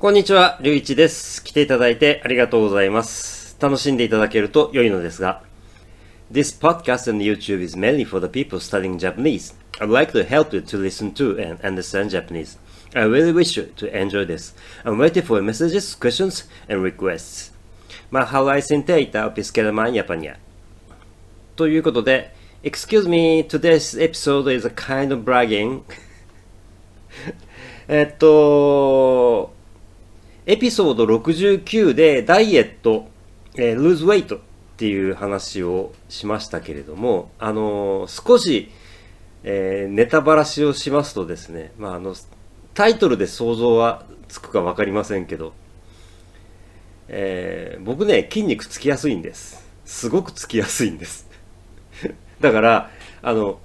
こんにちは、りゅういちです。来ていただいてありがとうございます。楽しんでいただけると良いのですが。This podcast and YouTube is mainly for the people studying Japanese. I'd like to help you to listen to and understand Japanese. I really wish you to enjoy this. I'm waiting for messages, questions, and requests. Mahalo sentita opiskelman Japania. ということで、Excuse me, today's episode is a kind of bragging. えっと、エピソード69でダイエット、えー、lose weight っていう話をしましたけれども、あのー少し、えーネタばらしをしますとですね、まあ、あの、タイトルで想像はつくかわかりませんけど、えー僕ね、筋肉つきやすいんです。すごくつきやすいんです。だから、あの、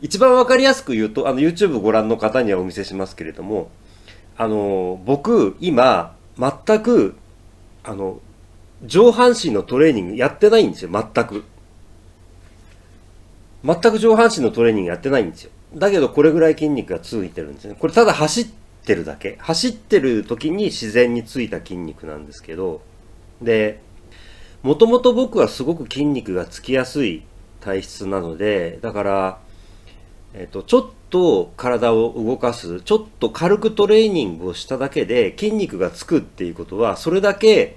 一番わかりやすく言うと、あの、YouTube ご覧の方にはお見せしますけれども、あの、僕、今、全く、あの、上半身のトレーニングやってないんですよ、全く。全く上半身のトレーニングやってないんですよ。だけど、これぐらい筋肉がついてるんですね。これただ走ってるだけ。走ってる時に自然についた筋肉なんですけど、で、もともと僕はすごく筋肉がつきやすい体質なので、だから、えっと、ちょっと体を動かす、ちょっと軽くトレーニングをしただけで筋肉がつくっていうことは、それだけ、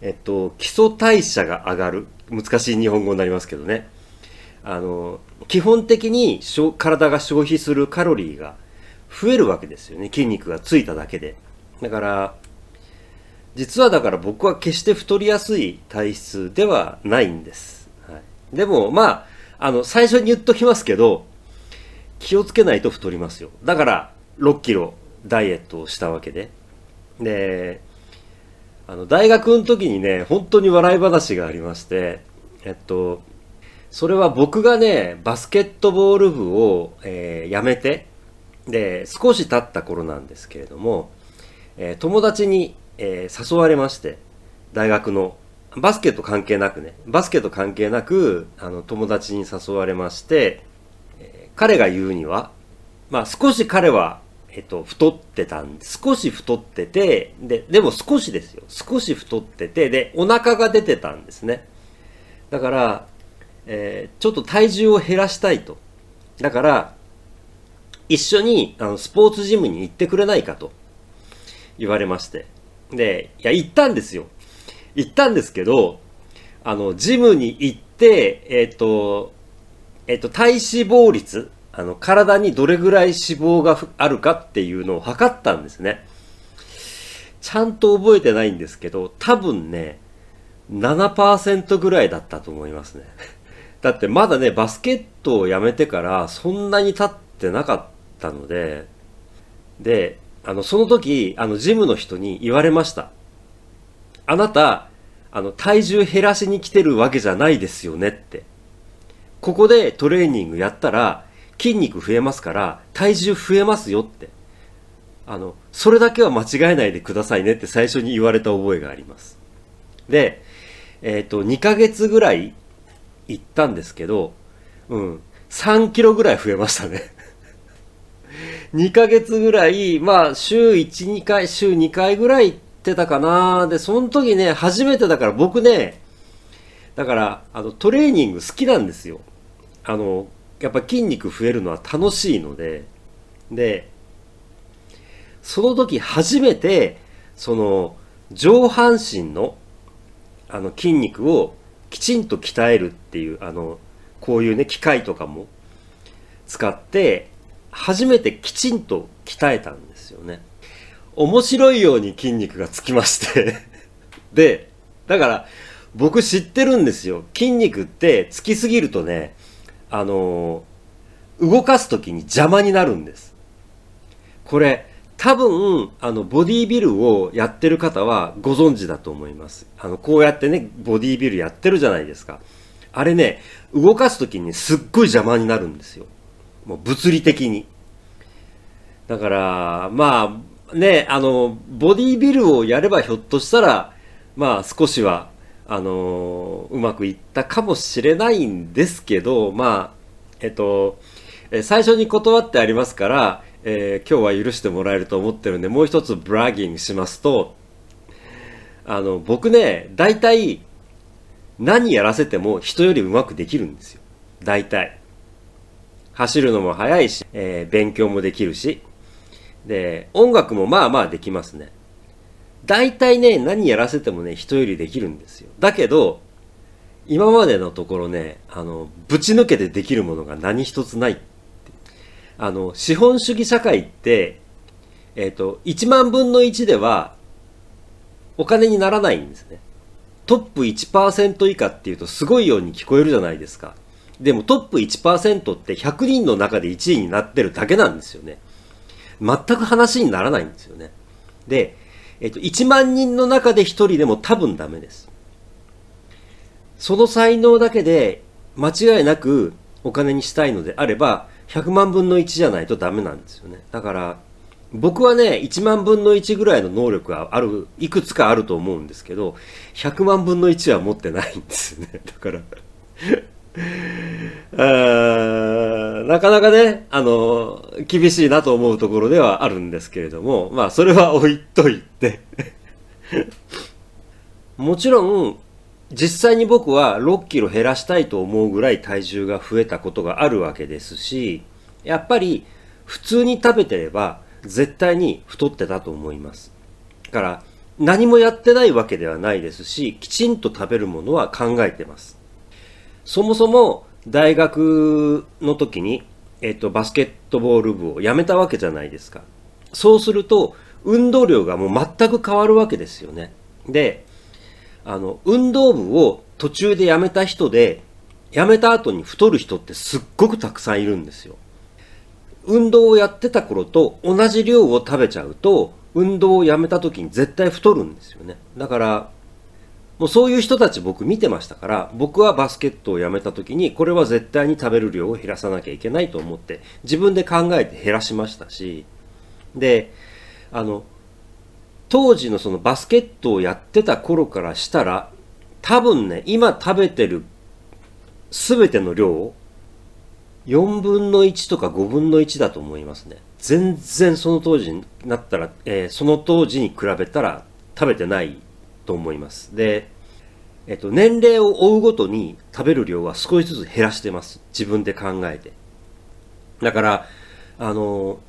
えっと、基礎代謝が上がる。難しい日本語になりますけどね。あの、基本的に体が消費するカロリーが増えるわけですよね。筋肉がついただけで。だから、実はだから僕は決して太りやすい体質ではないんです。はい、でも、まあ、あの、最初に言っときますけど、気をつけないと太りますよ。だから、6キロダイエットをしたわけで。で、あの、大学の時にね、本当に笑い話がありまして、えっと、それは僕がね、バスケットボール部を、えー辞めて、で、少し経った頃なんですけれども、えー友達に、えー誘われまして、大学の、バスケット関係なくね、バスケット関係なく、あの、友達に誘われまして、彼が言うには、まあ少し彼は、えっと、太ってたんで、少し太ってて、で、でも少しですよ。少し太ってて、で、お腹が出てたんですね。だから、えーちょっと体重を減らしたいと。だから、一緒にあのスポーツジムに行ってくれないかと言われまして。で、いや、行ったんですよ。行ったんですけど、あの、ジムに行って、えっ、と、えっ、と、体脂肪率、あの、体にどれぐらい脂肪があるかっていうのを測ったんですね。ちゃんと覚えてないんですけど、多分ね、7%ぐらいだったと思いますね。だってまだね、バスケットをやめてからそんなに経ってなかったので、で、あの、その時、あの、ジムの人に言われました。あなた、あの、体重減らしに来てるわけじゃないですよねって。ここでトレーニングやったら筋肉増えますから体重増えますよって。あの、それだけは間違えないでくださいねって最初に言われた覚えがあります。で、えっ、と、2ヶ月ぐらい行ったんですけど、うん、3キロぐらい増えましたね。2ヶ月ぐらい、まあ、週1、2回、週2回ぐらい行ってたかな。で、その時ね、初めてだから僕ね、だから、あの、トレーニング好きなんですよ。あの、やっぱ筋肉増えるのは楽しいので、で、その時初めて、その、上半身の、あの、筋肉をきちんと鍛えるっていう、あの、こういうね、機械とかも使って、初めてきちんと鍛えたんですよね。面白いように筋肉がつきまして。で、だから、僕知ってるんですよ。筋肉ってつきすぎるとね、あの動かすときに邪魔になるんです。これ、多分、あの、ボディービルをやってる方はご存知だと思います。あの、こうやってね、ボディービルやってるじゃないですか。あれね、動かすときにすっごい邪魔になるんですよ。もう物理的に。だから、まあ、ね、あの、ボディービルをやればひょっとしたら、まあ少しは、あのうまくいったかもしれないんですけど、まあ、えっと、最初に断ってありますから、えー、今日は許してもらえると思ってるんで、もう一つブラギングしますと、あの、僕ね、大体、何やらせても人よりうまくできるんですよ。大体。走るのも速いし、えー、勉強もできるし、で、音楽もまあまあできますね。大体ね、何やらせてもね、人よりできるんですよ。だけど、今までのところね、あの、ぶち抜けてできるものが何一つないあの、資本主義社会って、えっ、ー、と、1万分の1では、お金にならないんですね。トップ1%以下っていうとすごいように聞こえるじゃないですか。でもトップ1%って100人の中で1位になってるだけなんですよね。全く話にならないんですよね。で、えっと、1万人の中で1人でも多分ダメです。その才能だけで間違いなくお金にしたいのであれば、100万分の1じゃないとダメなんですよね。だから、僕はね、1万分の1ぐらいの能力がある、いくつかあると思うんですけど、100万分の1は持ってないんですね。だから なかなかね、あの、厳しいなと思うところではあるんですけれども、まあ、それは置いといて もちろん、実際に僕は6キロ減らしたいと思うぐらい体重が増えたことがあるわけですし、やっぱり普通に食べてれば絶対に太ってたと思います。だから何もやってないわけではないですし、きちんと食べるものは考えてます。そもそも大学の時に、えっと、バスケットボール部を辞めたわけじゃないですか。そうすると、運動量がもう全く変わるわけですよね。で、あの、運動部を途中で辞めた人で、辞めた後に太る人ってすっごくたくさんいるんですよ。運動をやってた頃と同じ量を食べちゃうと、運動をやめた時に絶対太るんですよね。だから、もうそういう人たち僕見てましたから、僕はバスケットをやめた時に、これは絶対に食べる量を減らさなきゃいけないと思って、自分で考えて減らしましたし、で、あの、当時のそのバスケットをやってた頃からしたら、多分ね、今食べてる全ての量4分の1とか5分の1だと思いますね。全然その当時になったら、えー、その当時に比べたら食べてないと思います。で、えっと、年齢を追うごとに食べる量は少しずつ減らしてます。自分で考えて。だから、あの、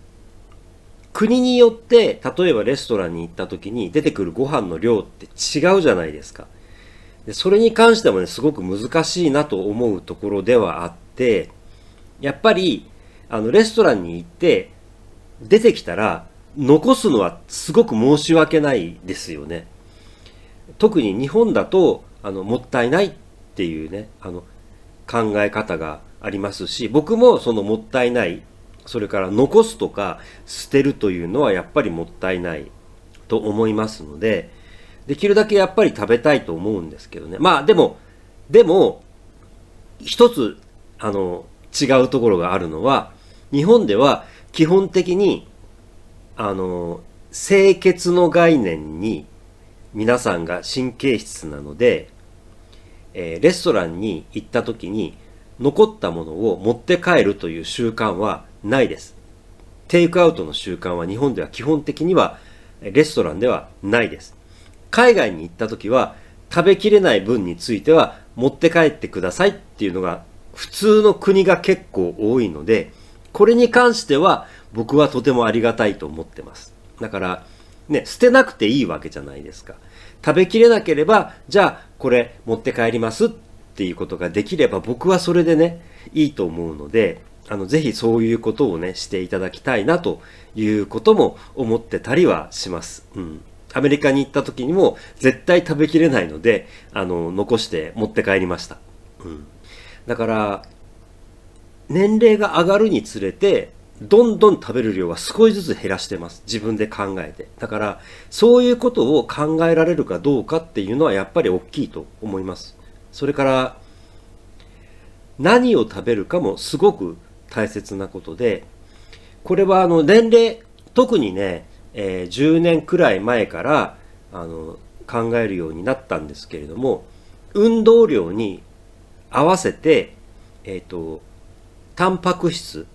国によって、例えばレストランに行った時に出てくるご飯の量って違うじゃないですか。でそれに関してもね、すごく難しいなと思うところではあって、やっぱり、あの、レストランに行って、出てきたら、残すのはすごく申し訳ないですよね。特に日本だと、あの、もったいないっていうね、あの、考え方がありますし、僕もそのもったいない、それから残すとか捨てるというのはやっぱりもったいないと思いますので、できるだけやっぱり食べたいと思うんですけどね。まあでも、でも、一つ、あの、違うところがあるのは、日本では基本的に、あの、清潔の概念に皆さんが神経質なので、えー、レストランに行った時に残ったものを持って帰るという習慣はないです。テイクアウトの習慣は日本では基本的にはレストランではないです。海外に行った時は食べきれない分については持って帰ってくださいっていうのが普通の国が結構多いので、これに関しては僕はとてもありがたいと思ってます。だから、ね、捨てなくていいわけじゃないですか。食べきれなければ、じゃあこれ持って帰りますっていうことができれば僕はそれでね、いいと思うので、あの、ぜひそういうことをね、していただきたいなということも思ってたりはします。うん。アメリカに行った時にも絶対食べきれないので、あの、残して持って帰りました。うん。だから、年齢が上がるにつれて、どんどん食べる量は少しずつ減らしてます。自分で考えて。だから、そういうことを考えられるかどうかっていうのはやっぱり大きいと思います。それから、何を食べるかもすごく大切なことで、これはあの年齢、特にね、えー、10年くらい前からあの考えるようになったんですけれども、運動量に合わせて、えっ、ー、と、タンパク質、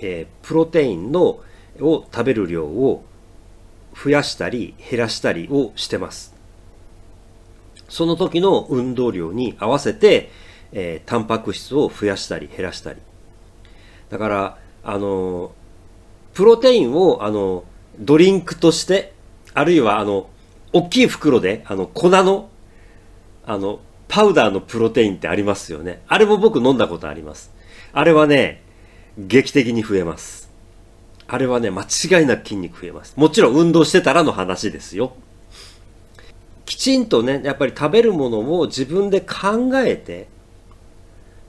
えー、プロテインのを食べる量を増やしたり減らしたりをしてます。その時の運動量に合わせて、えー、タンパク質を増やしたり減らしたり。だから、あの、プロテインを、あの、ドリンクとして、あるいは、あの、大きい袋で、あの、粉の、あの、パウダーのプロテインってありますよね。あれも僕飲んだことあります。あれはね、劇的に増えます。あれはね、間違いなく筋肉増えます。もちろん運動してたらの話ですよ。きちんとね、やっぱり食べるものを自分で考えて、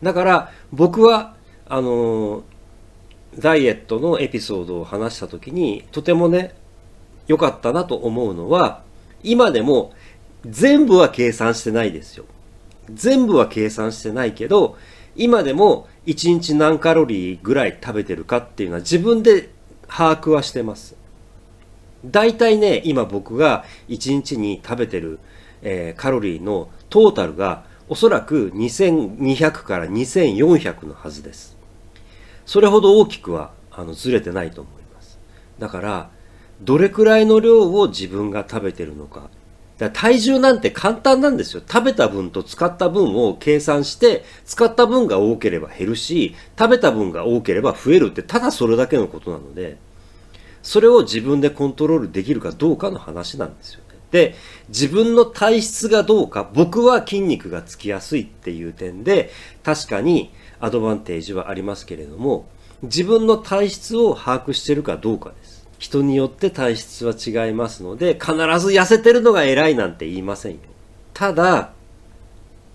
だから僕は、あのダイエットのエピソードを話した時に、とてもね、良かったなと思うのは、今でも全部は計算してないですよ。全部は計算してないけど、今でも1日何カロリーぐらい食べてるかっていうのは自分で把握はしてます。大体ね、今僕が1日に食べてる、えー、カロリーのトータルがおそらく2200から2400のはずです。それほど大きくはあのずれてないと思います。だから、どれくらいの量を自分が食べてるのか。だ体重なんて簡単なんですよ。食べた分と使った分を計算して、使った分が多ければ減るし、食べた分が多ければ増えるって、ただそれだけのことなので、それを自分でコントロールできるかどうかの話なんですよ。で、自分の体質がどうか、僕は筋肉がつきやすいっていう点で、確かにアドバンテージはありますけれども、自分の体質を把握してるかどうかです。人によって体質は違いますので、必ず痩せてるのが偉いなんて言いませんよ。ただ、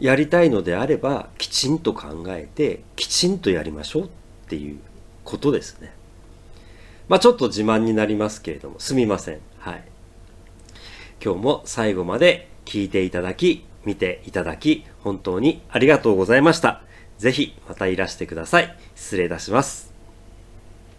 やりたいのであれば、きちんと考えて、きちんとやりましょうっていうことですね。まあちょっと自慢になりますけれども、すみません。はい。今日も最後まで聞いていただき、見ていただき、本当にありがとうございました。ぜひまたいらしてください。失礼いたします。